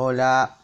Hola.